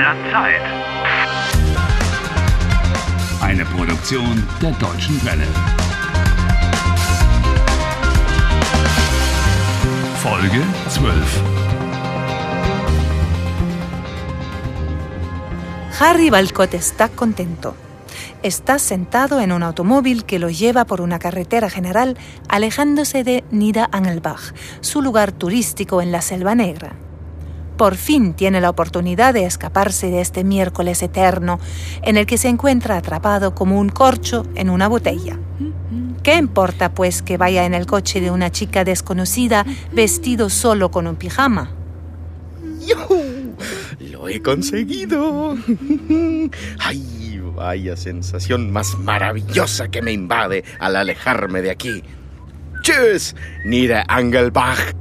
der Zeit. Eine Produktion der Deutschen Welle. Folge 12. Harry Balcott está contento. Está sentado en un automóvil que lo lleva por una carretera general alejándose de Nida Angelbach, su lugar turístico en la Selva Negra. Por fin tiene la oportunidad de escaparse de este miércoles eterno en el que se encuentra atrapado como un corcho en una botella. ¿Qué importa pues que vaya en el coche de una chica desconocida vestido solo con un pijama? ¡Yujú! ¡Lo he conseguido! ¡Ay! Vaya sensación más maravillosa que me invade al alejarme de aquí. ¡Tschüss, Nida Angelbach!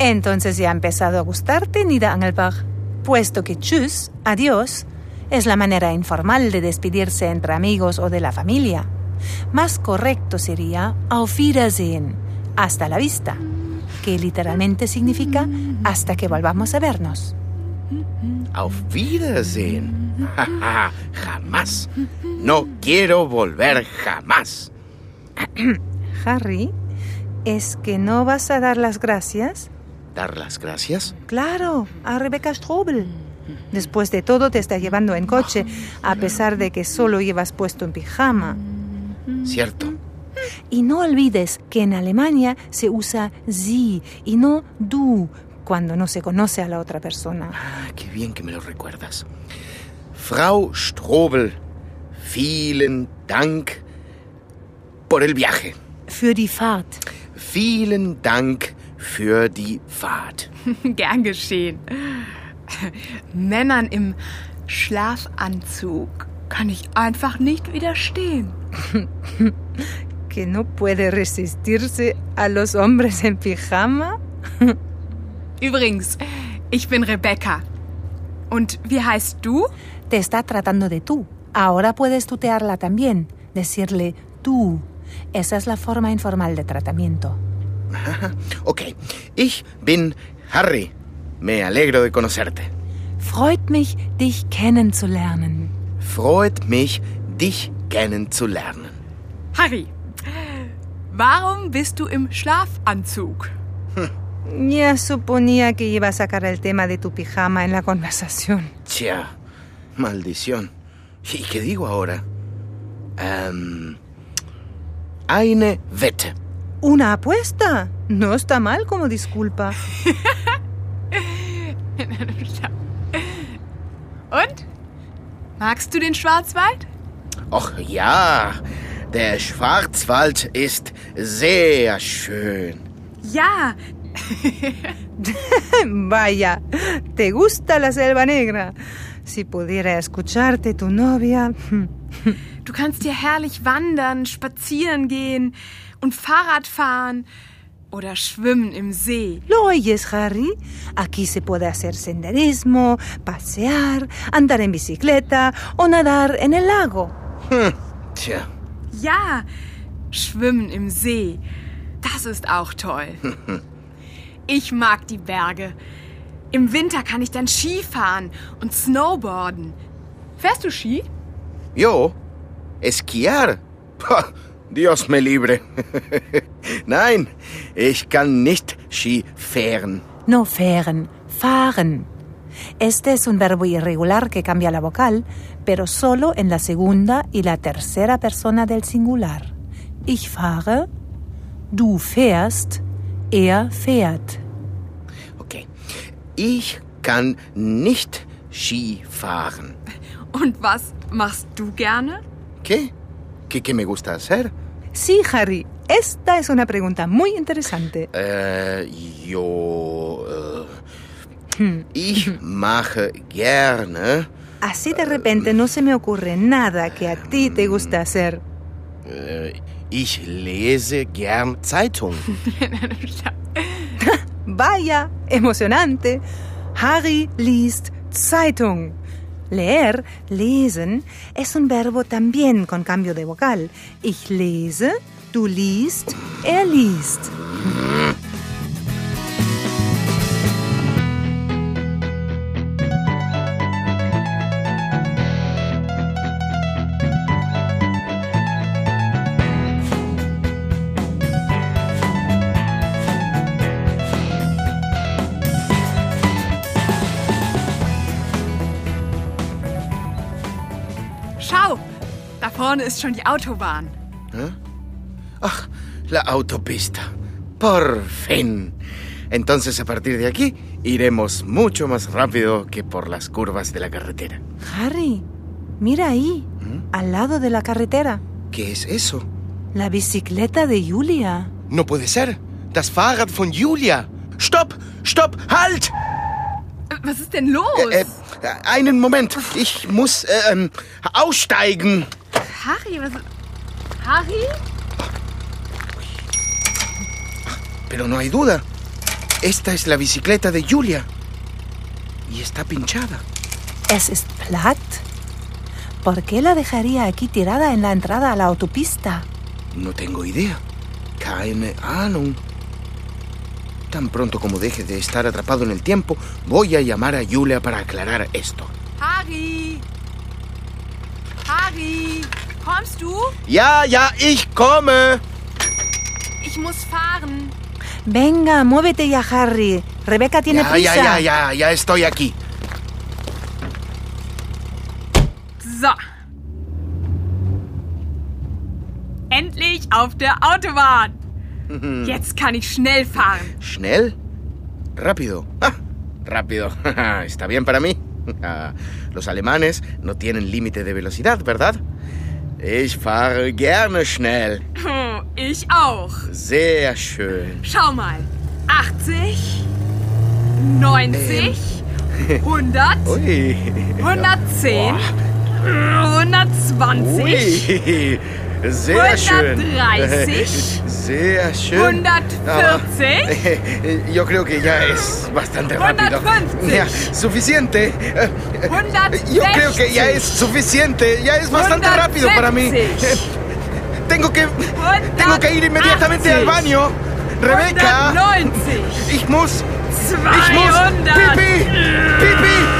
Entonces ya ha empezado a gustarte, Nida Angelbach, puesto que tschüss, adiós, es la manera informal de despedirse entre amigos o de la familia. Más correcto sería auf Wiedersehen, hasta la vista, que literalmente significa hasta que volvamos a vernos. Auf Wiedersehen. jamás. No quiero volver jamás. Harry, ¿es que no vas a dar las gracias? ¿Dar las gracias? Claro, a Rebecca Strobel. Después de todo te está llevando en coche, a pesar de que solo llevas puesto en pijama. Cierto. Y no olvides que en Alemania se usa sie y no du cuando no se conoce a la otra persona. Ah, qué bien que me lo recuerdas. Frau Strobel, vielen Dank por el viaje. Für die Fahrt. Vielen Dank für die Fahrt. Gern geschehen. Männern im Schlafanzug kann ich einfach nicht widerstehen. que no puede resistirse a los hombres en pijama? Übrigens, ich bin Rebecca. Und wie heißt du? Te está tratando de tú. Ahora puedes tutearla también, decirle tú. Esa es la forma informal de tratamiento. ok, ich bin Harry. Me alegro de conocerte. Freut mich, dich kennenzulernen. Freut mich, dich kennenzulernen. Harry, warum bist du im Schlafanzug? Ya suponía que iba a sacar el tema de tu pijama en la conversación. Tja, maldición. ¿Y qué digo ahora? Ähm, eine Wette. ¿Una apuesta? No está mal como disculpa. Und? Magst du den Schwarzwald? Och ja, der Schwarzwald ist sehr schön. Ja. Vaya, ¿te gusta la selva negra? Si pudiera escucharte tu novia. Du kannst hier herrlich wandern, spazieren gehen und Fahrrad fahren oder schwimmen im See. ¿Lo oyes, Harry? Aquí se puede hacer senderismo, pasear, andar en bicicleta o nadar en el lago. Hm, tja. Ja, schwimmen im See. Das ist auch toll. Ich mag die Berge. Im Winter kann ich dann Ski fahren und Snowboarden. Fährst du Ski? Yo, esquiar. Dios me libre. Nein, ich kann nicht Ski fahren. No fahren, fahren. Este es un verbo irregular que cambia la vocal, pero solo en la segunda y la tercera persona del singular. Ich fahre, du fährst, er fährt. Okay. Ich kann nicht Ski fahren. Und was machst du gerne? ¿Qué? ¿Qué, qué me gusta hacer? Sí, Harry, esta es una pregunta muy interesante. Äh, yo. Äh, ich mache gerne. Así de repente no se me ocurre nada que a ti te gusta hacer. Äh, ich lese gern Zeitung. Vaya, emocionante. Harry liest Zeitung. Leer, lesen, es un verbo también con cambio de vocal. Ich lese, du liest, er liest. Vorne ist schon die Autobahn. Ach, la autopista. Por fin. Entonces a partir de aquí iremos mucho más rápido que por las curvas de la carretera. Harry, mira ahí, al lado de la carretera. ¿Qué es eso? La bicicleta de Julia. No puede ser. Das Fahrrad von Julia. Stopp! Stopp! Halt! Was ist denn los? Äh, äh, einen Moment. Ich muss äh, ähm, aussteigen. Harry, was. Harry? Pero no hay duda. Esta es la bicicleta de Julia. Y está pinchada. ¿Es ist platt? ¿Por qué la dejaría aquí tirada en la entrada a la autopista? No tengo idea. Keine Ahnung. Tan pronto como deje de estar atrapado en el tiempo, voy a llamar a Julia para aclarar esto. Harry! Harry! Kommst du? Ja, ja, ich komme. Ich muss fahren. Venga, muévete ya, Harry. Rebeca tiene Ya, prisa. ya, ya, ya, ya estoy aquí. So. Endlich auf der Autobahn. Jetzt kann ich schnell fahren. ¿Schnell? Rápido. Ah, rápido. Está bien para mí. Ah, Los alemanes no tienen límite de velocidad, ¿verdad? Ich fahre gerne schnell. Oh, Ich auch. Sehr schön. Schau mal. 80, 90, 100, Ui. 110, 120, Ui. Sehr schön. 130, Sehr schön. 140, Yo creo que ya es bastante rápido. 150. Ya, suficiente. Eh, 160. Yo creo que ya es suficiente. Ya es bastante rápido para mí. 170. Eh, Tengo que. Tengo que ir inmediatamente al 180. baño. Rebeca. 190, Ich muss. Ich muss. 200. Pipi. Pipi.